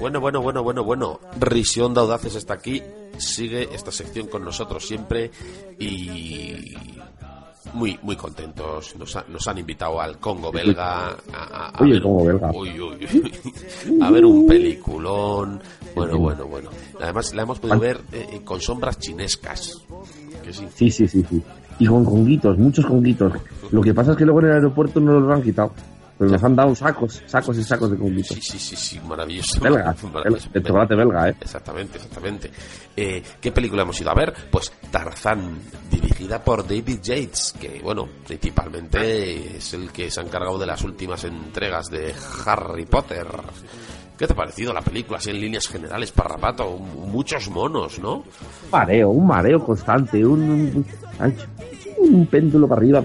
Bueno, bueno, bueno, bueno, bueno, Risión de Audaces está aquí, sigue esta sección con nosotros siempre y muy muy contentos. Nos, ha- nos han invitado al Congo belga a, a- ver, Congo belga. uy, uy, uy, a ver un peliculón. Bueno, bueno, bueno. Además la hemos podido ver eh, con sombras chinescas. Que sí. Sí, sí, sí, sí. Y con conguitos, muchos conguitos. Lo que pasa es que luego en el aeropuerto no los han quitado. Pero nos han dado sacos, sacos y sacos de conguitos. Sí, sí, sí, sí, maravilloso. Belga, Maravilloso. el chocolate belga, ¿eh? Exactamente, exactamente. Eh, ¿Qué película hemos ido a ver? Pues Tarzán, dirigida por David Yates, que, bueno, principalmente es el que se ha encargado de las últimas entregas de Harry Potter. ¿Qué te ha parecido la película, así en líneas generales, Parrapato? Muchos monos, ¿no? Un mareo, un mareo constante, un, un, péndulo para arriba.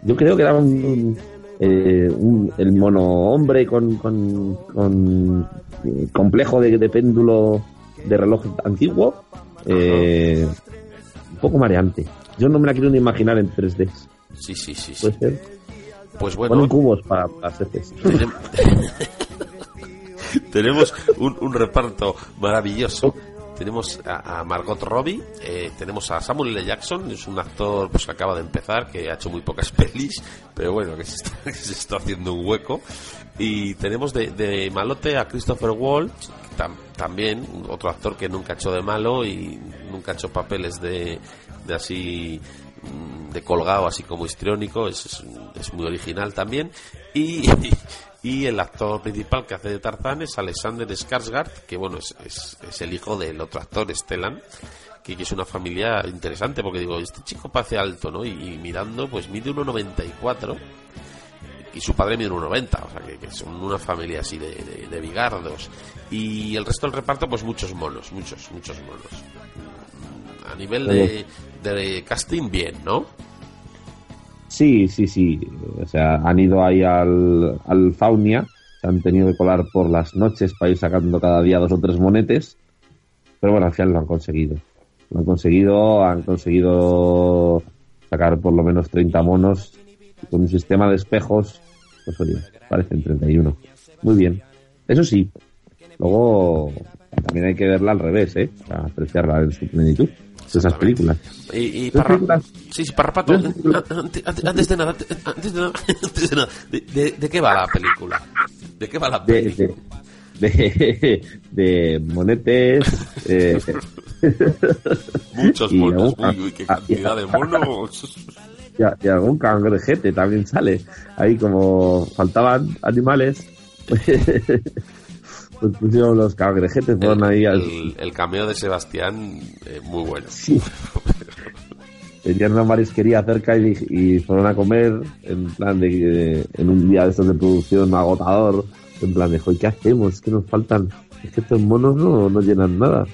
Yo creo que era un, eh, un- el mono hombre con, con, con, eh, complejo de, de péndulo de reloj antiguo. eh, un poco mareante. Yo no me la quiero ni imaginar en 3D. Sí, sí, sí, sí. Puede ser. Pues Ponen bueno, cubos para tenem- tenemos un, un reparto maravilloso. Tenemos a, Margot Robbie, eh, tenemos a Samuel L. Jackson, es un actor pues, que acaba de empezar, que ha hecho muy pocas pelis, pero bueno, que se está, haciendo un hueco. Y tenemos de, malote a Christopher Waltz, tam- también otro actor que nunca ha hecho de malo y nunca ha hecho papeles de, así de colgado así como histriónico es, es, muy original también y, y el actor principal que hace de Tarzán es Alexander Skarsgård que bueno es, es, es el hijo del otro actor Stellan que, que es una familia interesante porque digo este chico parece alto no y, mirando pues mide 1,94 y su padre mide 1,90, o sea que, son una familia así de, de, de bigardos. Y el resto del reparto, pues muchos monos, muchos, muchos monos. A nivel de, de casting, bien, ¿no? Sí, sí, sí. O sea, han ido ahí al, al Faunia, se han tenido que colar por las noches para ir sacando cada día dos o tres monetes. Pero bueno, al final lo han conseguido. Lo han conseguido, han conseguido sacar por lo menos 30 monos con un sistema de espejos. Pues oye, parecen 31. Muy bien. Eso sí, luego también hay que verla al revés, ¿eh? Para apreciarla en su plenitud. Esas películas. Y, y películas. Sí, sí, Parrapato, antes, de nada, antes de nada, antes de nada, ¿de, de, de qué va la película? ¿De qué va la película? de, de, de monetes eh, Muchos monos, uy, uy, qué cantidad de monos. y, a- y algún cangrejete también sale ahí como faltaban animales pues pusieron los cangrejetes fueron El, ahí al- el- el cameo de Sebastián, eh, muy bueno. sí. tenían una marisquería cerca y, y fueron a comer en plan de, de- en un día de estos de producción agotador en plan de "Joder, ¿qué hacemos? que nos faltan? es que estos monos no, no llenan nada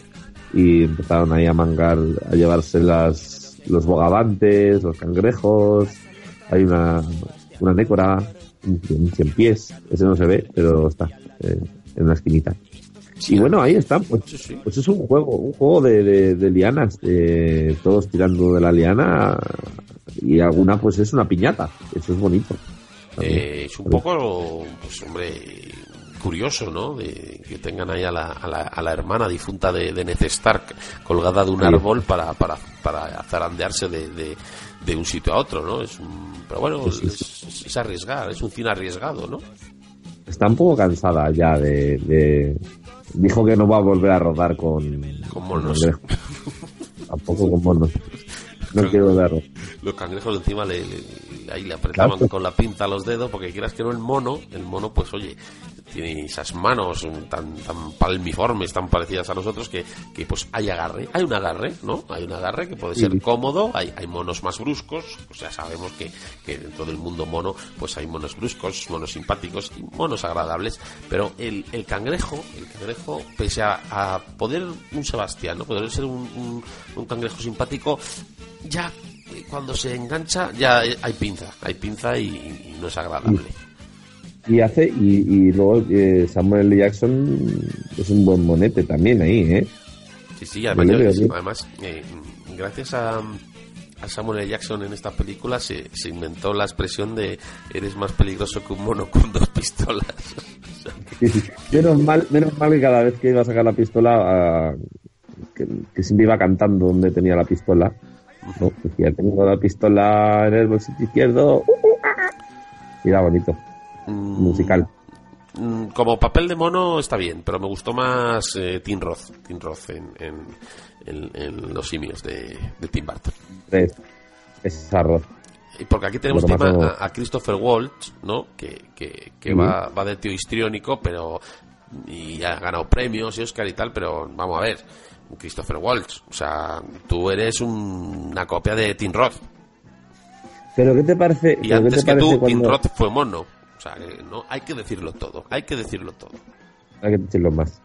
y empezaron ahí a mangar a llevarse las los bogavantes los cangrejos hay una una nécora un, un cien pies ese no se ve pero está eh, en una esquinita y bueno, ahí están, pues, Sí, sí. pues es un juego, un juego de, de- de lianas, de todos tirando de la liana y alguna pues es una piñata, eso es bonito. Eh, es un poco, pues hombre, curioso, ¿no? De que tengan ahí a la, a la, a la hermana difunta de, de Ned Stark colgada de un árbol para, para, para zarandearse de, de, de un sitio a otro, ¿no? Es un- pero bueno, es, es arriesgar, es un cine arriesgado, ¿no? Está un poco cansada ya de, de- Dijo que no va a volver a rodar con... Con monos. Tampoco con monos. No quiero verlo. Los cangrejos encima le, le- ahí le apretaban Claro. con la pinza a los dedos porque quieras que no el mono, el mono pues oye, tiene esas manos tan, tan palmiformes, tan parecidas a nosotros, que, que pues hay agarre, hay un agarre, ¿no? Hay un agarre que puede ser cómodo, hay, hay monos más bruscos, o sea, sabemos que, que dentro del mundo mono, pues hay monos bruscos, monos simpáticos y monos agradables, pero el, el cangrejo, el cangrejo, pese a, poder un Sebastián, ¿no? Poder ser un, un cangrejo simpático, ya cuando se engancha ya hay pinza, hay pinza y, no es agradable. Y hace y, luego eh, Samuel Jackson es un buen monete también ahí, ¿eh? Sí, sí, además, eh, gracias a, Samuel Jackson en esta película se, se, inventó la expresión de eres más peligroso que un mono con dos pistolas. menos, mal, menos mal que cada vez que iba a sacar la pistola, que, que siempre iba cantando donde tenía la pistola ¿no? Decía, tengo la pistola en el bolsillo izquierdo. Y era bonito. Mm, musical. Mm, como papel de mono está bien, pero me gustó más eh, Tim Roth, Tim Roth en, en, los simios de, de Tim Burton. Es, es Roth. Porque aquí tenemos tema a, Christopher Waltz, ¿no? Que, que, que va, va de tío histriónico, pero y ha ganado premios y Oscar y tal, pero vamos a ver, Christopher Waltz. O sea, tú eres una copia de Tim Roth. Pero ¿qué te parece? Y antes que tú, Tim Roth fue mono. O sea, no, hay que decirlo todo. Hay que decirlo todo. Hay que decirlo más.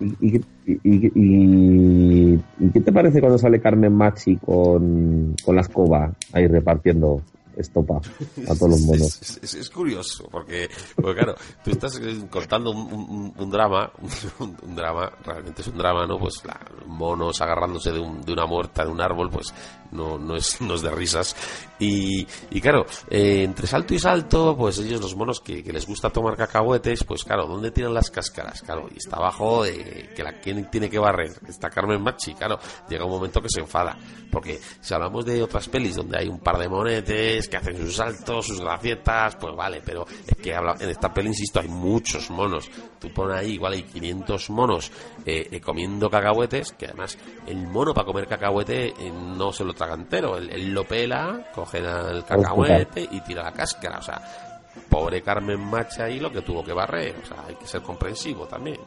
¿Y, y, qué te parece cuando sale Carmen Machi con, con la escoba ahí repartiendo estopa a todos los monos. Es, curioso, porque, claro, tú estás eh, contando un, drama, un, drama, realmente es un drama, ¿no? Pues monos agarrándose de, de, una muerta de un árbol, pues no, no, es, no es de risas. Y, y claro, eh, entre salto y salto, pues ellos, los monos que, les gusta tomar cacahuetes, pues claro, ¿dónde tienen las cáscaras? Claro, y está abajo, de que la quien tiene que barrer, está Carmen Machi, claro, llega un momento que se enfada. Porque si hablamos de otras pelis donde hay un par de monetes que hacen sus saltos, sus gracietas, pues vale, pero es que en esta peli, insisto, hay muchos monos. Tú pones ahí, igual hay 500 monos eh, eh, comiendo cacahuetes, que además el mono para comer cacahuete no se lo entero. Él, lo pela, coge el cacahuete y tira la cáscara. O sea, pobre Carmen Macha ahí lo que tuvo que barrer. O sea, hay que ser comprensivo también.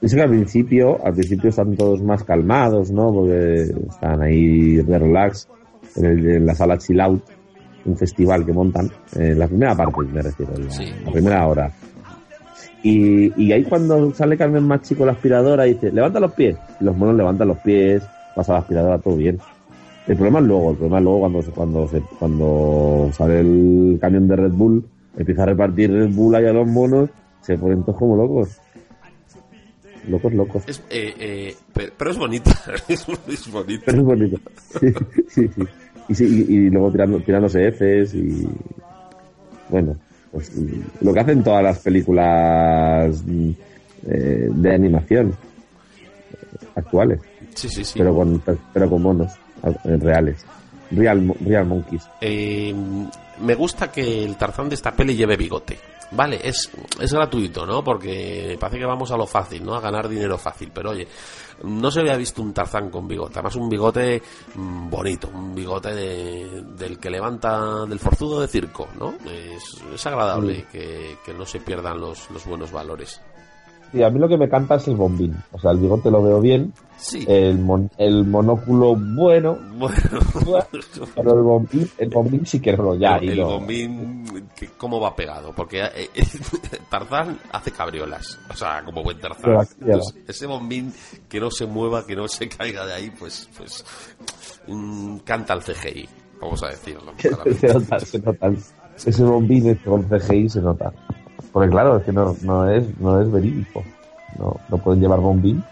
Es que al principio, al principio están todos más calmados, ¿no? Porque están ahí de relax en, la sala chill out, un festival que montan, en la primera parte me refiero, la, primera hora. Y, y, ahí cuando sale Carmen Machi con la aspiradora y dice, levanta los pies. los monos levantan los pies, pasa la aspiradora, todo bien. El problema es luego, el problema es luego cuando, cuando, se, cuando sale el camión de Red Bull, empieza a repartir Red Bull ahí a los monos, se ponen todos como locos. Locos, locos. Eh, eh, pero, es bonito. es, bonito. Pero es bonito. Sí, sí, sí. Y, luego tirando, tirándose Fs y. Bueno, pues lo que hacen todas las películas eh, de animación actuales. Sí, sí, sí. Pero con, pero con monos. Eh, reales. Real, real Monkeys. Eh, me gusta que el Tarzán de esta peli lleve bigote. Vale, es, es gratuito, ¿no? Porque parece que vamos a lo fácil, ¿no? A ganar dinero fácil. Pero oye, no se había visto un Tarzán con bigote. Además, un bigote mm, bonito, un bigote del que levanta, del forzudo de circo, ¿no? Es, agradable mm. que, que, no se pierdan los, los buenos valores. Sí, a mí lo que me canta es el bombín. O sea, el bigote lo veo bien. Sí. El, el monóculo, bueno. Bueno. pero el bombín, el bombín sí que ya. El, el bombín, ¿cómo va pegado? Porque eh, eh, Tarzán hace cabriolas. O sea, como buen Tarzán. ese bombín que no se mueva, que no se caiga de ahí, pues, pues mm, canta el CGI. Vamos a decirlo. se nota, se nota. Ese bombín con CGI se nota. Porque claro, es que no, no, es, no es verídico. No, no pueden llevar bombín.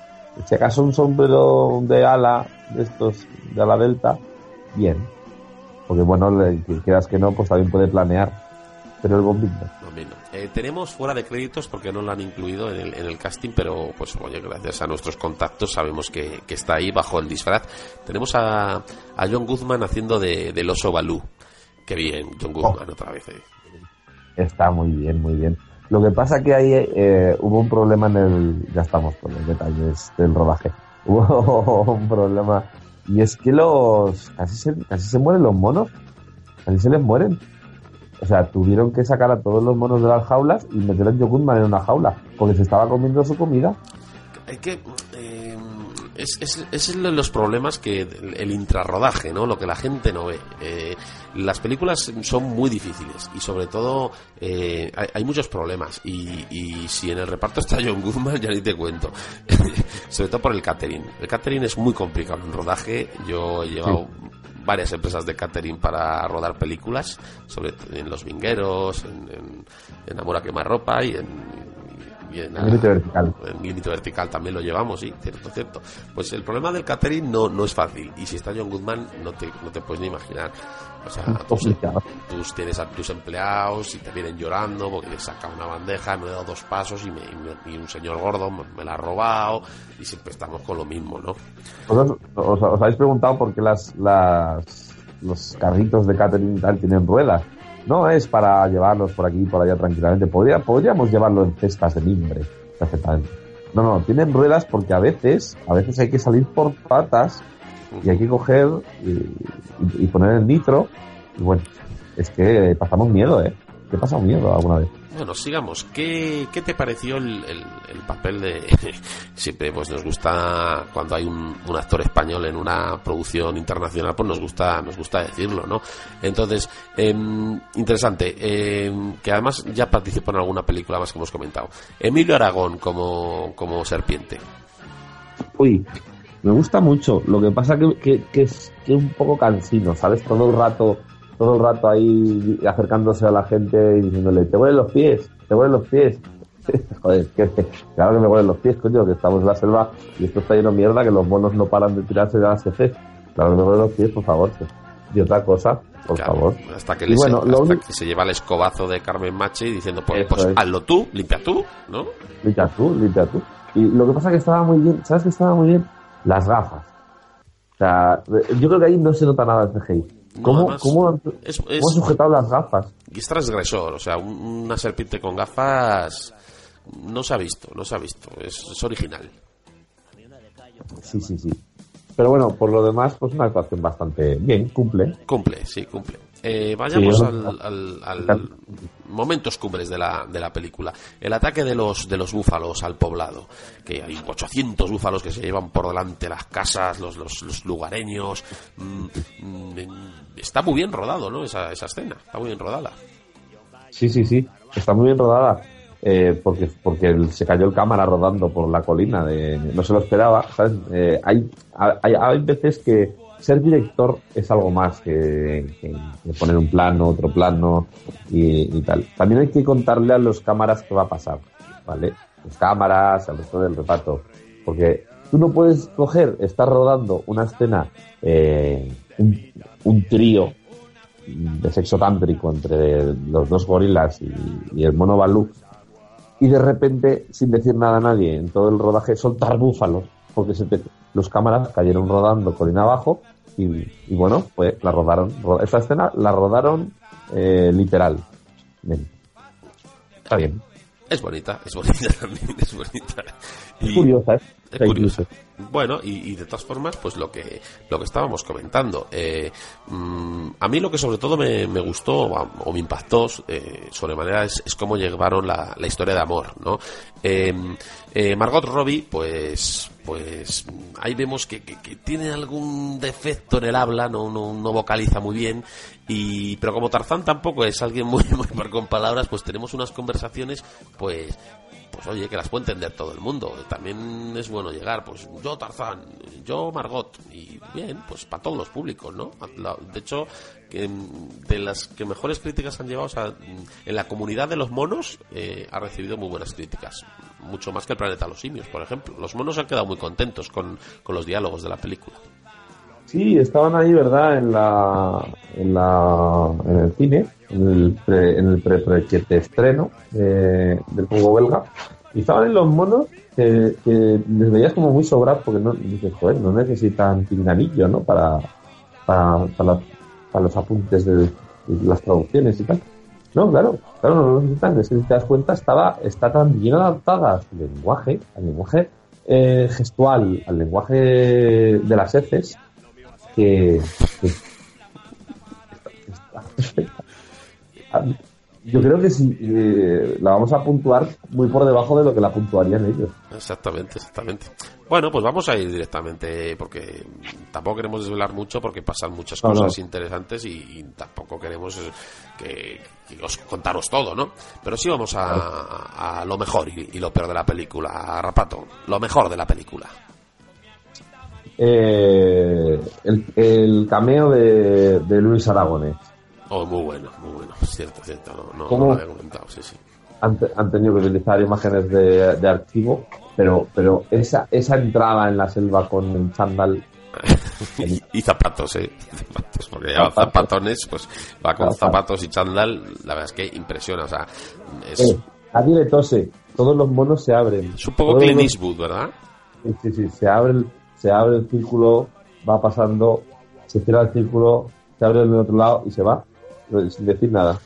Si acaso un sombrero de ala, de estos, de ala delta, bien. Porque bueno, le, quieras que no, pues también puede planear. Pero el bombín no. Eh, tenemos fuera de créditos porque no lo han incluido en el, en el, casting, pero pues oye, gracias a nuestros contactos sabemos que, que está ahí bajo el disfraz. Tenemos a, a John Guzman haciendo de, del oso Balú. Qué bien, John Guzman otra vez. Eh. Está muy bien, muy bien. Lo que pasa que ahí eh, hubo un problema en el... Ya estamos con los detalles del rodaje. Hubo un problema y es que los... Casi se, casi se mueren los monos. Casi se les mueren. O sea, tuvieron que sacar a todos los monos de las jaulas y meter a Goodman en una jaula, porque se estaba comiendo su comida. Hay que eh, es, es, los problemas que el intrarrodaje, ¿no? Lo que la gente no ve. Eh, las películas son muy difíciles y sobre todo eh, hay, hay muchos problemas y, y si en el reparto está John Goodman ya ni te cuento. sobre todo por el catering. El catering es muy complicado en rodaje. Yo he llevado varias empresas de catering para rodar películas, sobre en Los Vingueros, en, en, en Amor a quemarropa y en, en, Límite vertical. en límite vertical también lo llevamos, sí, cierto, cierto. Pues el problema del catering no, no es fácil. Y si está John Goodman, no te, no te puedes ni imaginar. O sea, tú tienes a tus empleados y te vienen llorando porque les saca una bandeja, no he dado dos pasos y, me, y me- y un señor gordo me, me la ha robado y siempre estamos con lo mismo, ¿no? ¿Vosotros os, os habéis preguntado por qué las, las, los carritos de catering y tal tienen ruedas? No es para llevarlos por aquí y por allá tranquilamente. Podría, podríamos llevarlo en cestas de mimbre, perfectamente. No, no, tienen ruedas porque a veces, a veces hay que salir por patas y hay que coger y, y- poner el nitro. Y bueno, es que pasamos miedo, ¿eh? ¿Te pasa miedo alguna vez? Bueno, sigamos. ¿Qué, qué te pareció el, el- el papel de... Siempre pues nos gusta, cuando hay un, un actor español en una producción internacional, pues nos gusta, nos gusta decirlo, ¿no? Entonces, em, interesante, em, que además ya participó en alguna película más que hemos comentado. Emilio Aragón como, como serpiente. Uy, me gusta mucho. Lo que pasa que, que, que es que es un poco cansino, ¿sabes? Todo el rato, todo el rato ahí acercándose a la gente y diciéndole, te huelen los pies, te huelen los pies. Joder, que, claro que me huelen los pies, coño, que estamos en la selva y esto está lleno de mierda, que los monos no paran de tirarse de las heces. Claro que me huelen los pies, por favor. Y otra cosa, por Claro, favor. Hasta que, Y le bueno, se, hasta único- que se lleva el escobazo de Carmen Machi diciendo, pues, pues es. hazlo tú, limpia tú, ¿no? Limpia tú, limpia tú. Y lo que pasa que estaba muy bien, ¿sabes que estaba muy bien? Las gafas. O sea, yo creo que ahí no se nota nada el CGI. No, ¿Cómo, además, cómo, es- cómo sujetado las gafas? Y es transgresor, o sea, un- una serpiente con gafas no se ha visto, no se ha visto, es, es original. Sí, sí, sí. Pero bueno, por lo demás, pues una actuación bastante bien, cumple. Cumple, sí, cumple. Eh, vayamos Sí, al, al- al- momentos cumbres de la, de la película. El ataque de los, de los búfalos al poblado, que hay 800 búfalos que se llevan por delante las casas, los, los, los lugareños. Mm, mm, está muy bien rodado, ¿no? Esa, esa escena, está muy bien rodada. Sí, sí, sí. Está muy bien rodada. eh, porque porque se cayó el cámara rodando por la colina. De, no se lo esperaba. ¿sabes? Eh, hay, hay, hay veces que ser director es algo más que, poner un plano, otro plano y, tal. También hay que contarle a los cámaras qué va a pasar. ¿Vale? Los cámaras, al resto del reparto. Porque tú no puedes coger, estar rodando una escena, eh, un, un trío de sexo tántrico entre los dos gorilas y, y el mono Balú y de repente, sin decir nada a nadie, en todo el rodaje soltar búfalos, porque se te- los cámaras cayeron rodando colina abajo y, y bueno, pues la rodaron. ro- esta escena la rodaron eh, literal. Bien. Está bien. Es bonita, es bonita también, es bonita. Es curiosa, ¿eh? Es incluso. Bueno, y, y de todas formas, pues lo que lo que estábamos comentando. eh, mm, a mí lo que sobre todo me, me gustó o, me impactó eh, sobremanera es, es cómo llevaron la, la historia de amor, ¿no? Eh, eh, Margot Robbie, pues pues ahí vemos que, que- tiene algún defecto en el habla, no, no, no vocaliza muy bien, y pero como Tarzán tampoco es alguien muy, muy en palabras, pues tenemos unas conversaciones, pues pues oye, que las puede entender todo el mundo. También es bueno llegar, pues yo Tarzán, yo Margot, y bien, pues para todos los públicos, ¿no? De hecho, mm, de las que mejores críticas han llevado, mm, en la comunidad de los monos eh, ha recibido muy buenas críticas. Mucho más que el planeta los simios, por ejemplo. Los monos han quedado muy contentos con, los diálogos de la película. Sí, estaban ahí, ¿verdad? En la, en el cine, en el pre, en el pre, pre- estreno eh, del juego belga. Y estaban en los monos que, que les veías como muy sobrados porque no, dices, joder, no necesitan pinganillo, ¿no? Para, para, para, para los apuntes de, de las traducciones y tal. No, claro, claro, no lo necesitan. Es que si te das cuenta, estaba, está tan bien adaptada a su lenguaje, al lenguaje eh, gestual, al lenguaje de las heces, que, que está, está perfecta. Yo creo que sí, eh, la vamos a puntuar muy por debajo de lo que la puntuarían ellos. Exactamente, exactamente. Bueno, pues vamos a ir directamente, porque tampoco queremos desvelar mucho, porque pasan muchas No, cosas no. interesantes y, y tampoco queremos eh, que, que os contaros todo, ¿no? Pero sí vamos a, lo mejor y, y lo peor de la película, Rapato. Lo mejor de la película. Eh, el, el cameo de, de Luis Aragones. Oh, muy bueno, muy bueno. Cierto, cierto. No, no, ¿Cómo? no lo había comentado, sí, sí. Han, te- han tenido que utilizar imágenes de, de archivo, pero, pero esa, esa entrada en la selva con el chándal y, y zapatos, ¿eh? Zapatos, porque lleva Zapatos. zapatones, pues va con Zapatos. y chándal. La verdad es que impresiona, o sea, es, Eh, nadie le tose, todos los monos se abren. Todos Clint los- Eastwood, ¿verdad? Sí, sí, sí, se abre, el, se abre el círculo, va pasando, se cierra el círculo, se abre el otro lado y se va, sin decir nada.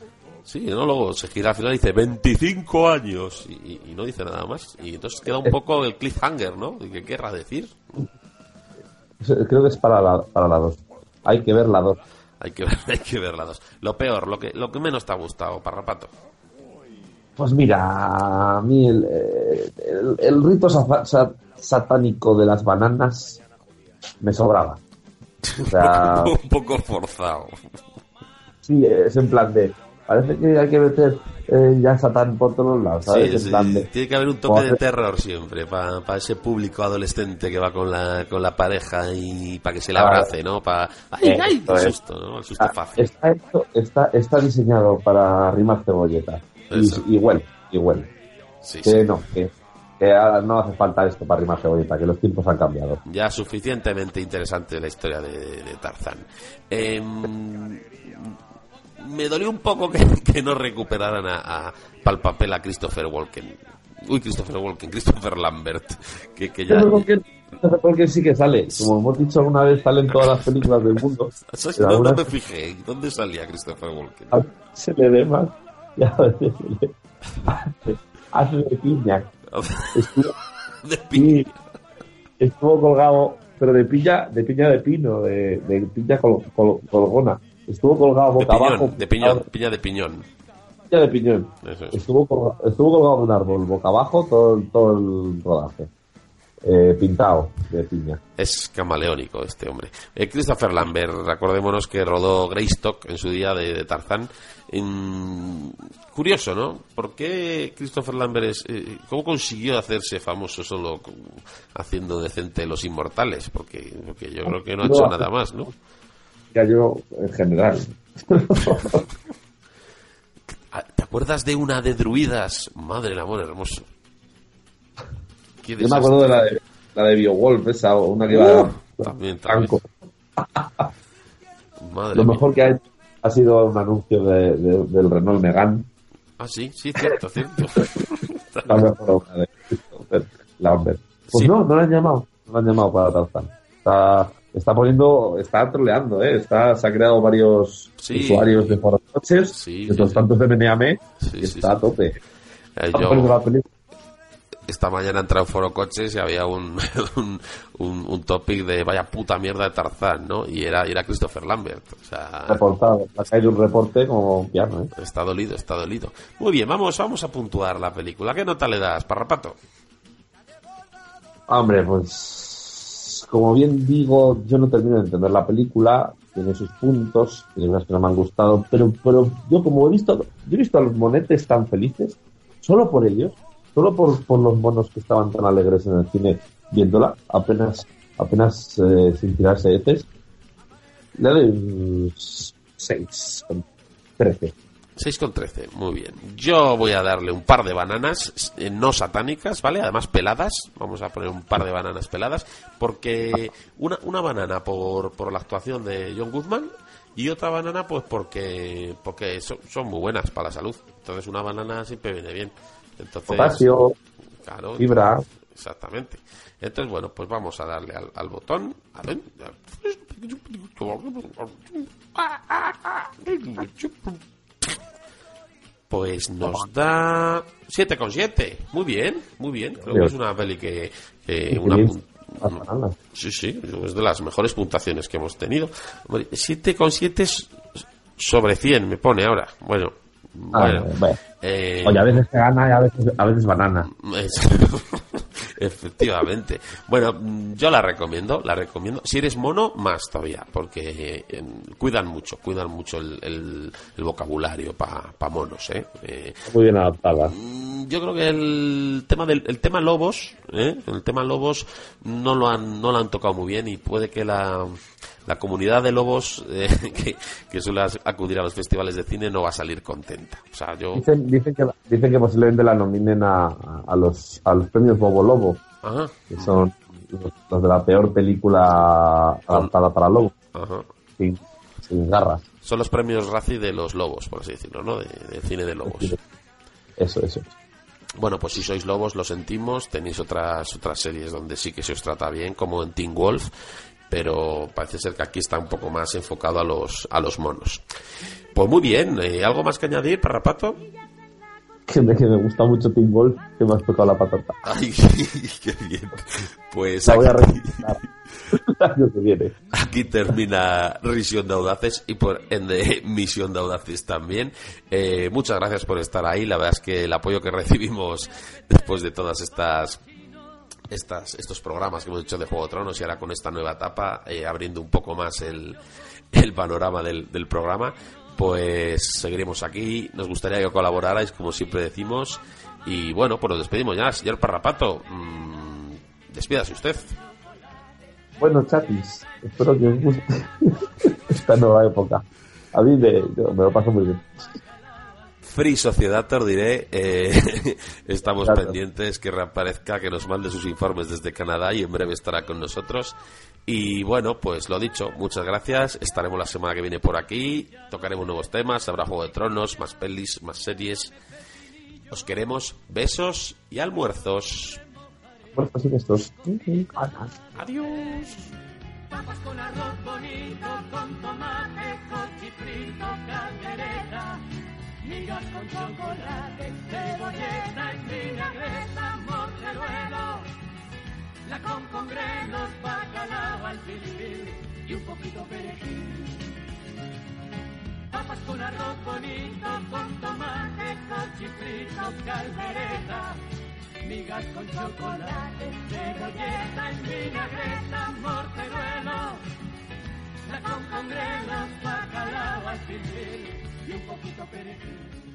Sí, ¿no? Luego se gira al final y dice 25 años y, no dice nada más. Y entonces queda un poco el cliffhanger, ¿no? ¿Y qué querrá decir? Creo que es para la, para la 2. Hay que ver la 2. Hay que ver, hay que ver las dos. Lo peor, lo que, lo que menos te ha gustado, Parrapato. Pues mira, a mí el, eh, el, el rito sa- sa- satánico de las bananas me sobraba. O sea, un poco forzado. Sí, es en plan de. Parece que hay que meter eh, ya Satán por todos lados, ¿sabes? Sí, en sí, plan de. Tiene que haber un toque de terror siempre para ese público adolescente que va con la, con la pareja y para que se le Claro. abrace, ¿no? Para... ¡Ay, Eh, ay! esto El susto, ¿no? El susto Está, fácil. está, hecho- está, está diseñado para rimar cebolleta. Eso. Y, y huele, y huele. Sí, Que no, que, que ahora no hace falta esto para rimar cebolleta, que los tiempos han cambiado. ya suficientemente interesante la historia de, de Tarzán. Em, me dolió un poco que, que no recuperaran a, a pa'l papel a Christopher Walken. Uy, Christopher Walken, Christopher Lambert. Que, que ya, porque sí que sale. Como hemos dicho alguna vez, salen todas las películas del mundo. No, me fijé. ¿Dónde salía Christopher Walken? a se le ve más se le hace, de piña. Estuvo, De pi- sí, estuvo colgado, pero de piña, de piña de pino, de, de piña col- col- colgona. Estuvo colgado de boca abajo. de piñón, piña de piñón. Piña de piñón. Eso es. Estuvo, colga- estuvo colgado de un árbol, boca abajo, todo, el- todo el rodaje. Eh, pintado de piña. Es camaleónico este hombre. Eh, Christopher Lambert, recordémonos que rodó Greystock en su día de, de Tarzán. En- Curioso, ¿no? ¿Por qué Christopher Lambert es, eh, cómo consiguió hacerse famoso solo haciendo decente Los Inmortales? Porque, porque yo creo que no ha hecho nada más, ¿no? Ya yo, en general. Ah, ¿Te acuerdas de una de druidas? Madre del amor hermoso. Yo me acuerdo de la de, la de BioWolf, esa, una que iba Uh, también, también. Madre Lo mía. mejor que ha hecho ha sido un anuncio de, de- del Renault Megane. Ah, sí, sí, cierto, cierto. La mejor obra de Lambert. Pues Sí. no, no lo han llamado. No lo han llamado para Tarzán. Está, está poniendo, está troleando, ¿eh? Está, se ha creado varios Sí. usuarios de foros coches, Sí, de los tantos de Meneame, Sí, y está a tope. Eh, yo- esta mañana entré a un foro coches y había un, un, un, un topic de vaya puta mierda de Tarzán, ¿no? Y era, y era Christopher Lambert. O sea, reportado. Ha caído un reporte como piano, ¿eh? está dolido, está dolido. Muy bien, vamos, vamos a puntuar la película. ¿Qué nota le das, Parrapato? Hombre, pues como bien digo, yo no termino de entender la película, tiene sus puntos, tiene unas que no me han gustado, pero, pero yo como he visto, yo he visto a los monetes tan felices, solo por ellos, solo por, por los monos que estaban tan alegres en el cine viéndola, apenas, apenas eh, sin tirarse heces, le doy un 6 con 13. 6 con 13, muy bien. Yo voy a darle un par de bananas eh, no satánicas, ¿vale? Además peladas, vamos a poner un par de bananas peladas, porque una, una banana por, por la actuación de John Goodman y otra banana pues porque porque son, son muy buenas para la salud. Entonces una banana siempre viene bien. Entonces, Potasio, claro, fibra, Exactamente. Entonces, bueno, pues vamos a darle al, al botón. A ver. Pues nos da 7,7. Muy bien, muy bien. Creo que es una peli que. que una. Sí, sí, es de las mejores puntuaciones que hemos tenido. Hombre, 7,7 es sobre 100 me pone ahora. Bueno, Bueno, bueno. eh, Oye, a veces se gana y a veces, a veces banana. Efectivamente. Bueno, yo la recomiendo, la recomiendo. Si eres mono, más todavía, porque eh, cuidan mucho, cuidan mucho el, el- el vocabulario para monos, ¿eh? Eh, Muy bien adaptada. Mm, Yo creo que el tema del el tema lobos, ¿eh? el tema lobos no lo han no lo han tocado muy bien y puede que la, la comunidad de lobos eh, que, que suele acudir a los festivales de cine no va a salir contenta. O sea, yo Dicen, dicen, que, dicen que posiblemente la nominen a, a los, a los premios Bobo Lobo, ajá, que son los, los de la peor película adaptada para lobo, ajá. sin, sin garras. Son los premios Razzie de los lobos, por así decirlo, ¿no? De, de cine de lobos. Eso, eso. Bueno, pues si sois lobos, lo sentimos. Tenéis otras otras series donde sí que se os trata bien, como en Teen Wolf, pero parece ser que aquí está un poco más enfocado a los a los monos. Pues muy bien, ¿eh? ¿algo más que añadir, Parrapato? Que me, que me gusta mucho Team que me has tocado la patata. Ay, qué bien. Pues La voy a aquí, registrar el año que viene. aquí termina Risión de Audaces y por ende Misión de Audaces también. Eh, muchas gracias por estar ahí. La verdad es que el apoyo que recibimos después de todas estas estas, estos programas que hemos hecho de Juego de Tronos y ahora con esta nueva etapa, eh, abriendo un poco más el, panorama del, programa, pues seguiremos aquí. Nos gustaría que colaborarais, como siempre decimos. Y bueno, pues nos despedimos ya. Señor Parrapato, mm, despídase usted. Bueno, chatis, espero que os guste esta nueva época. A mí me, me lo paso muy bien. Free Sociedad, te diré, eh, estamos Claro. pendientes que reaparezca, que nos mande sus informes desde Canadá y en breve estará con nosotros. Y bueno, pues lo dicho, muchas gracias. Estaremos la semana que viene por aquí, tocaremos nuevos temas, habrá Juego de Tronos, más pelis, más series. Os queremos, besos y almuerzos. Bueno, así que estos. Adiós. Papas con arroz bonito, con tomate, cochifrito, caldereta, migas con chocolate, cebolleta y vinagreta, morteruelo, la con con grelos, bacalao al filfil y un poquito perejil. Papas con arroz bonito, con tomate, cochifrito, caldereta, migas con chocolate, cebolleta y vinagreta, morteruelo, la con con grelos, bacalao al filfil y un poquito perejil.